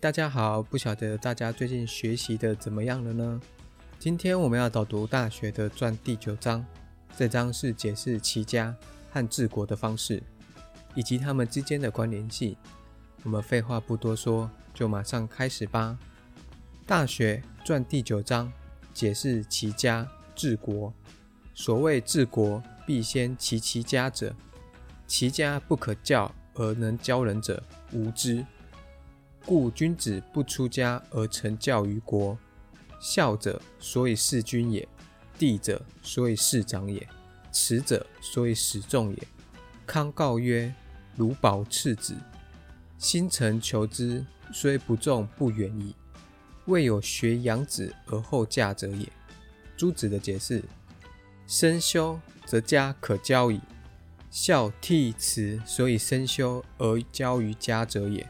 大家好！不晓得大家最近学习的怎么样了呢？今天我们要导读《大学》的传第九章，这章是解释齐家和治国的方式，以及他们之间的关联性。我们废话不多说，就马上开始吧。《大学》传第九章解释齐家治国。所谓治国，必先齐其家者。齐家不可教而能教人者，无知。故君子不出家而成教于国。孝者，所以事君也；弟者，所以事长也；慈者，所以始众也。康告曰：“如保赤子，心诚求之，虽不重，不远矣。未有学养子而后嫁者也。”朱子的解释：身修则家可教矣。孝悌慈，所以身修而教于家者也。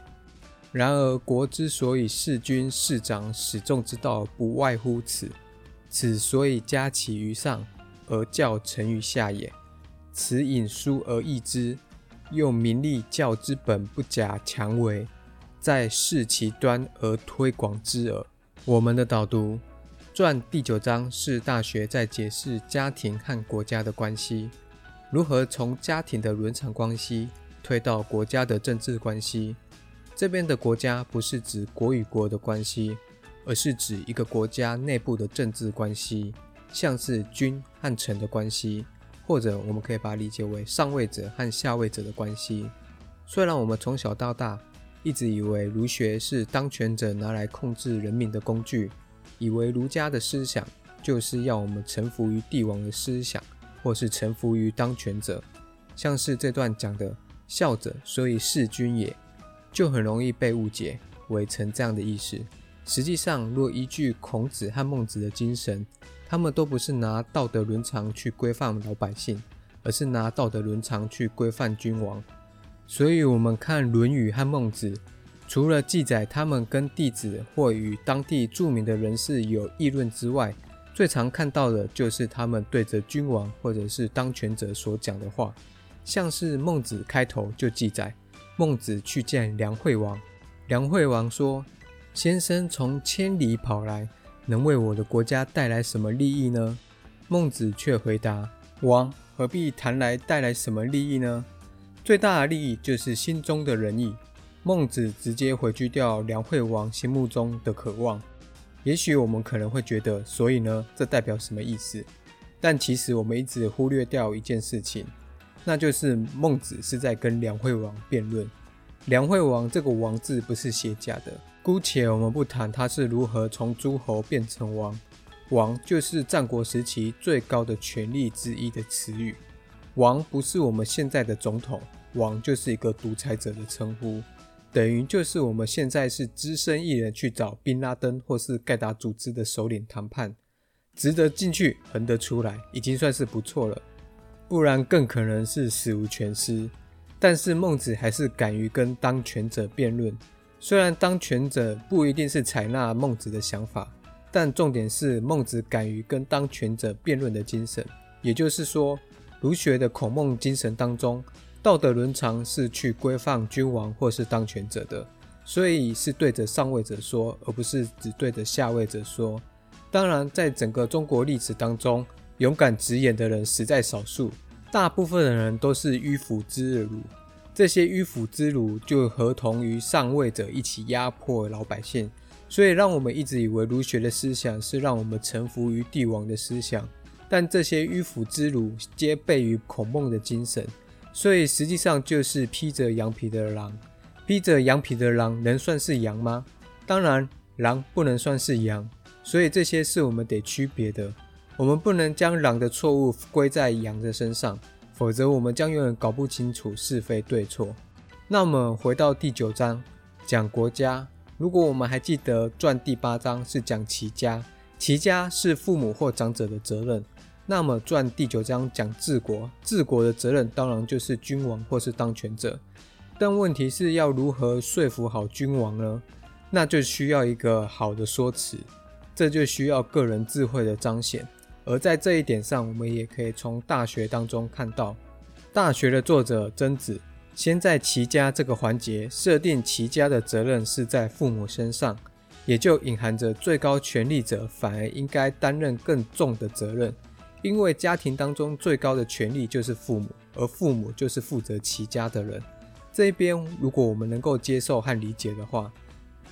然而国之所以事君、事长、始众之道，不外乎此。此所以家起于上，而教成于下也。此引书而易之，用名利教之本不假强为，在事其端而推广之耳。我们的导读传第九章是大学在解释家庭和国家的关系，如何从家庭的伦常关系推到国家的政治关系。这边的国家不是指国与国的关系，而是指一个国家内部的政治关系，像是君和臣的关系，或者我们可以把它理解为上位者和下位者的关系。虽然我们从小到大一直以为儒学是当权者拿来控制人民的工具，以为儒家的思想就是要我们臣服于帝王的思想，或是臣服于当权者，像是这段讲的“孝者，所以事君也”。就很容易被误解为成这样的意思。实际上，若依据孔子和孟子的精神，他们都不是拿道德伦常去规范老百姓，而是拿道德伦常去规范君王。所以，我们看《论语》和孟子，除了记载他们跟弟子或与当地著名的人士有议论之外，最常看到的就是他们对着君王或者是当权者所讲的话，像是孟子开头就记载。孟子去见梁惠王，梁惠王说：“先生从千里跑来，能为我的国家带来什么利益呢？”孟子却回答：“王何必谈来带来什么利益呢？最大的利益就是心中的仁义。”孟子直接回拒掉梁惠王心目中的渴望。也许我们可能会觉得，所以呢，这代表什么意思？但其实我们一直忽略掉一件事情。那就是孟子是在跟梁惠王辩论。梁惠王这个“王”字不是写假的，姑且我们不谈他是如何从诸侯变成王。王就是战国时期最高的权力之一的词语。王不是我们现在的总统，王就是一个独裁者的称呼，等于就是我们现在是只身一人去找宾拉登或是盖达组织的首领谈判，值得进去，横得出来，已经算是不错了。不然更可能是死无全尸。但是孟子还是敢于跟当权者辩论，虽然当权者不一定是采纳孟子的想法，但重点是孟子敢于跟当权者辩论的精神。也就是说，儒学的孔孟精神当中，道德伦常是去规范君王或是当权者的，所以是对着上位者说，而不是只对着下位者说。当然，在整个中国历史当中，勇敢直言的人实在少数，大部分的人都是迂腐之儒。这些迂腐之儒就合同于上位者一起压迫老百姓，所以让我们一直以为儒学的思想是让我们臣服于帝王的思想。但这些迂腐之儒皆悖于孔孟的精神，所以实际上就是披着羊皮的狼。披着羊皮的狼能算是羊吗？当然，狼不能算是羊。所以这些是我们得区别的。我们不能将狼的错误归在羊的身上，否则我们将永远搞不清楚是非对错。那么回到第九章讲国家，如果我们还记得传第八章是讲齐家，齐家是父母或长者的责任。那么传第九章讲治国，治国的责任当然就是君王或是当权者。但问题是要如何说服好君王呢？那就需要一个好的说辞。这就需要个人智慧的彰显，而在这一点上，我们也可以从《大学》当中看到，《大学》的作者曾子先在齐家这个环节设定齐家的责任是在父母身上，也就隐含着最高权力者反而应该担任更重的责任，因为家庭当中最高的权力就是父母，而父母就是负责齐家的人。这边如果我们能够接受和理解的话，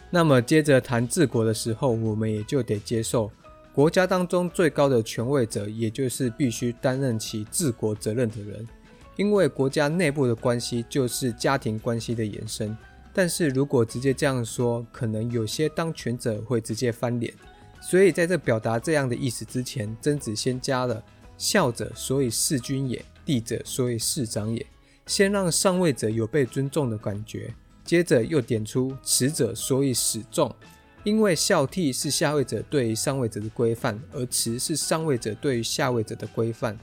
那么接着谈治国的时候，我们也就得接受国家当中最高的权位者，也就是必须担任起治国责任的人。因为国家内部的关系就是家庭关系的延伸，但是如果直接这样说，可能有些当权者会直接翻脸。所以在这表达这样的意思之前，曾子先加了“孝者，所以事君也；弟者，所以事长也”，先让上位者有被尊重的感觉。接着又点出“慈者，所以始重”，因为孝悌是下位者对于上位者的规范，而慈是上位者对于下位者的规范。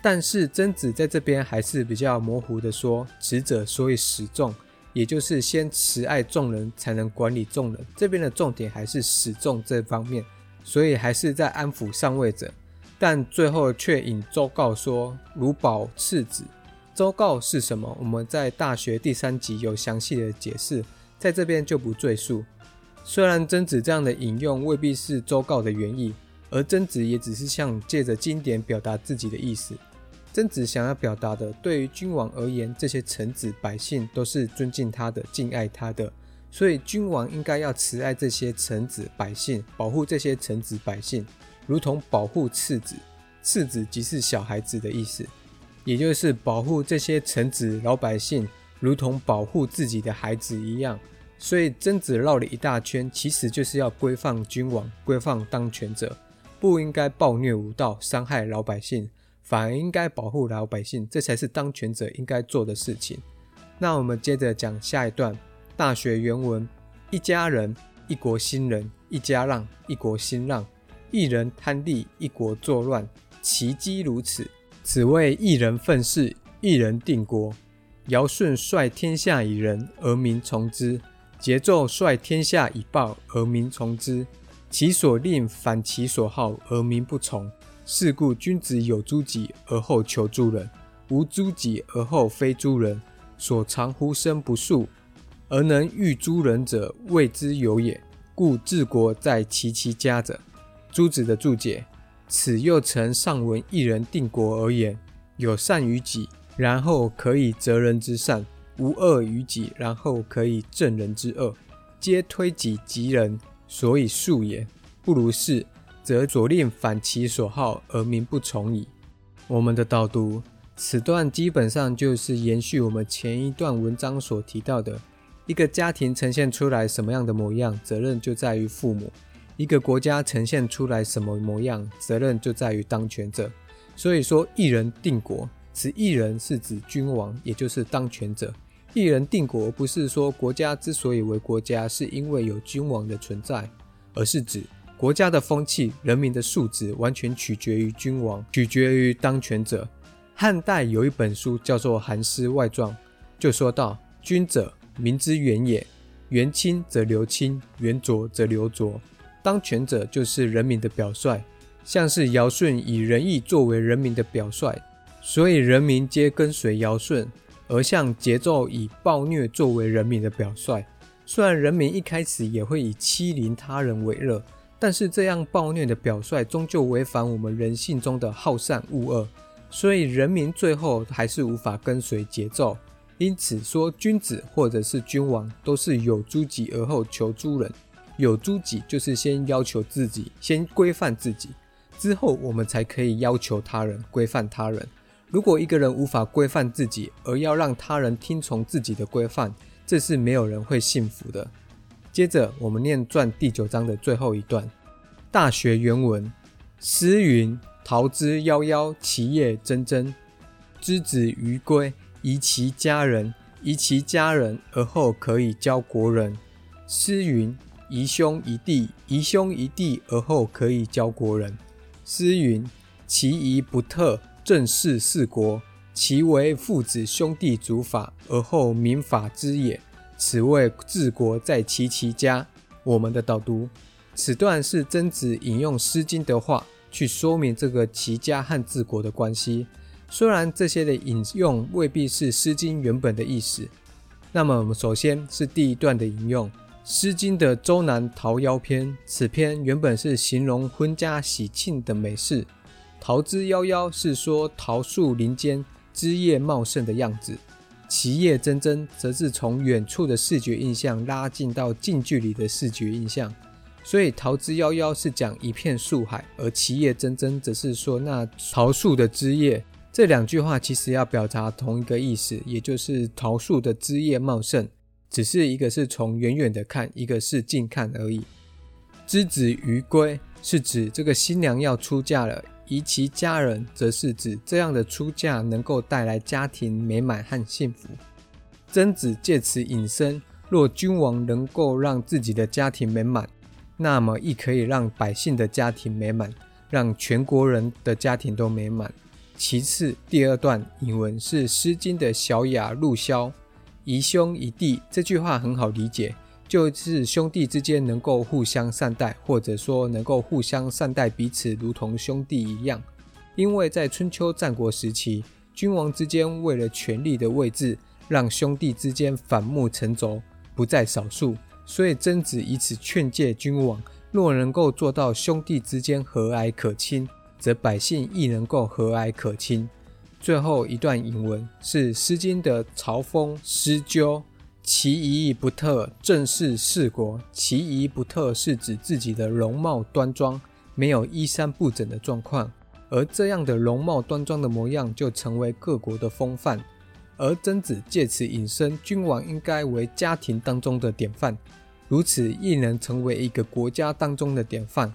但是曾子在这边还是比较模糊的说，慈者所以始众，也就是先慈爱众人才能管理众人。这边的重点还是始众这方面，所以还是在安抚上位者。但最后却引周告说：“如保次子。”周告是什么？我们在大学第三集有详细的解释，在这边就不赘述。虽然曾子这样的引用未必是周告的原意，而曾子也只是想借着经典表达自己的意思。曾子想要表达的，对于君王而言，这些臣子百姓都是尊敬他的、敬爱他的，所以君王应该要慈爱这些臣子百姓，保护这些臣子百姓，如同保护次子。次子即是小孩子的意思，也就是保护这些臣子老百姓，如同保护自己的孩子一样。所以曾子绕了一大圈，其实就是要规范君王，规范当权者，不应该暴虐无道，伤害老百姓。反而应该保护老百姓，这才是当权者应该做的事情。那我们接着讲下一段《大学》原文：一家人，一国兴仁；一家让，一国兴让；一人贪利，一国作乱。其机如此，此谓一人愤世，一人定国。尧舜率天下以仁，而民从之；桀纣率天下以暴，而民从之。其所令反其所好，而民不从。是故君子有诸己而后求诸人，无诸己而后非诸人。所长乎身不术，而能御诸人者，谓之有也。故治国在齐其家者。朱子的注解：此又曾上文一人定国而言，有善于己，然后可以责人之善；无恶于己，然后可以正人之恶，皆推己及人，所以恕也。不如是。则左令反其所好而民不从矣。我们的导读，此段基本上就是延续我们前一段文章所提到的：一个家庭呈现出来什么样的模样，责任就在于父母；一个国家呈现出来什么模样，责任就在于当权者。所以说，一人定国，此一人是指君王，也就是当权者。一人定国，不是说国家之所以为国家，是因为有君王的存在，而是指。国家的风气、人民的素质，完全取决于君王，取决于当权者。汉代有一本书叫做《韩诗外传》，就说到：“君者，民之源也。源清则流清，源浊则流浊。当权者就是人民的表率，像是尧舜以仁义作为人民的表率，所以人民皆跟随尧舜；而像桀纣以暴虐作为人民的表率，虽然人民一开始也会以欺凌他人为乐。”但是这样暴虐的表率，终究违反我们人性中的好善恶恶，所以人民最后还是无法跟随节奏。因此说，君子或者是君王，都是有诸己而后求诸人。有诸己就是先要求自己，先规范自己，之后我们才可以要求他人，规范他人。如果一个人无法规范自己，而要让他人听从自己的规范，这是没有人会幸福的。接着，我们念传第九章的最后一段，《大学》原文：诗云：“桃之夭夭，其叶蓁蓁。之子于归，宜其家人，宜其家人而后可以教国人。”诗云：“宜兄宜弟，宜兄宜弟而后可以教国人。”诗云：“其仪不特，正是四国。其为父子兄弟主法，而后民法之也。”此谓治国在齐其家。我们的导读，此段是曾子引用《诗经》的话去说明这个齐家和治国的关系。虽然这些的引用未必是《诗经》原本的意思。那么，我们首先是第一段的引用，《诗经》的《周南桃夭篇》。此篇原本是形容婚家喜庆的美事，“桃之夭夭”是说桃树林间枝叶茂盛的样子，“其叶蓁蓁”则是从远处的视觉印象拉近到近距离的视觉印象。所以“桃之夭夭”是讲一片树海，而“其叶蓁蓁”则是说那桃树的枝叶。这两句话其实要表达同一个意思，也就是桃树的枝叶茂盛，只是一个是从远远的看，一个是近看而已。之子于归是指这个新娘要出嫁了，宜其家人则是指这样的出嫁能够带来家庭美满和幸福。曾子借此引申，若君王能够让自己的家庭美满，那么亦可以让百姓的家庭美满，让全国人的家庭都美满。其次，第二段引文是《诗经》的小雅陆萧，宜兄宜弟这句话很好理解，就是兄弟之间能够互相善待，或者说能够互相善待彼此，如同兄弟一样。因为在春秋战国时期，君王之间为了权力的位置，让兄弟之间反目成仇不在少数，所以曾子以此劝诫君王，若能够做到兄弟之间和蔼可亲。则百姓亦能够和蔼可亲。最后一段引文是《诗经》的曹风诗鸠，其仪不特，正是四国。其仪不特是指自己的容貌端庄，没有衣衫不整的状况，而这样的容貌端庄的模样就成为各国的风范。而曾子借此引申，君王应该为家庭当中的典范，如此亦能成为一个国家当中的典范。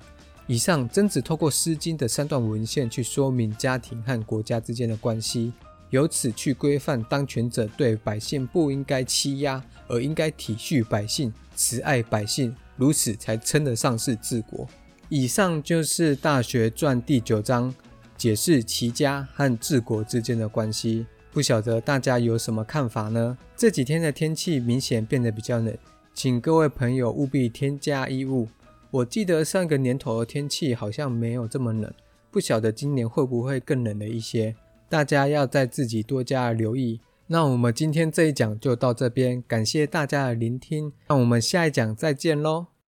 以上，曾子透过《诗经》的三段文献去说明家庭和国家之间的关系，由此去规范当权者对百姓不应该欺压，而应该体恤百姓、慈爱百姓，如此才称得上是治国。以上就是《大学》传第九章，解释齐家和治国之间的关系。不晓得大家有什么看法呢？这几天的天气明显变得比较冷，请各位朋友务必添加衣物。我记得上个年头的天气好像没有这么冷，不晓得今年会不会更冷了一些，大家要在自己多加留意。那我们今天这一讲就到这边，感谢大家的聆听，那我们下一讲再见喽。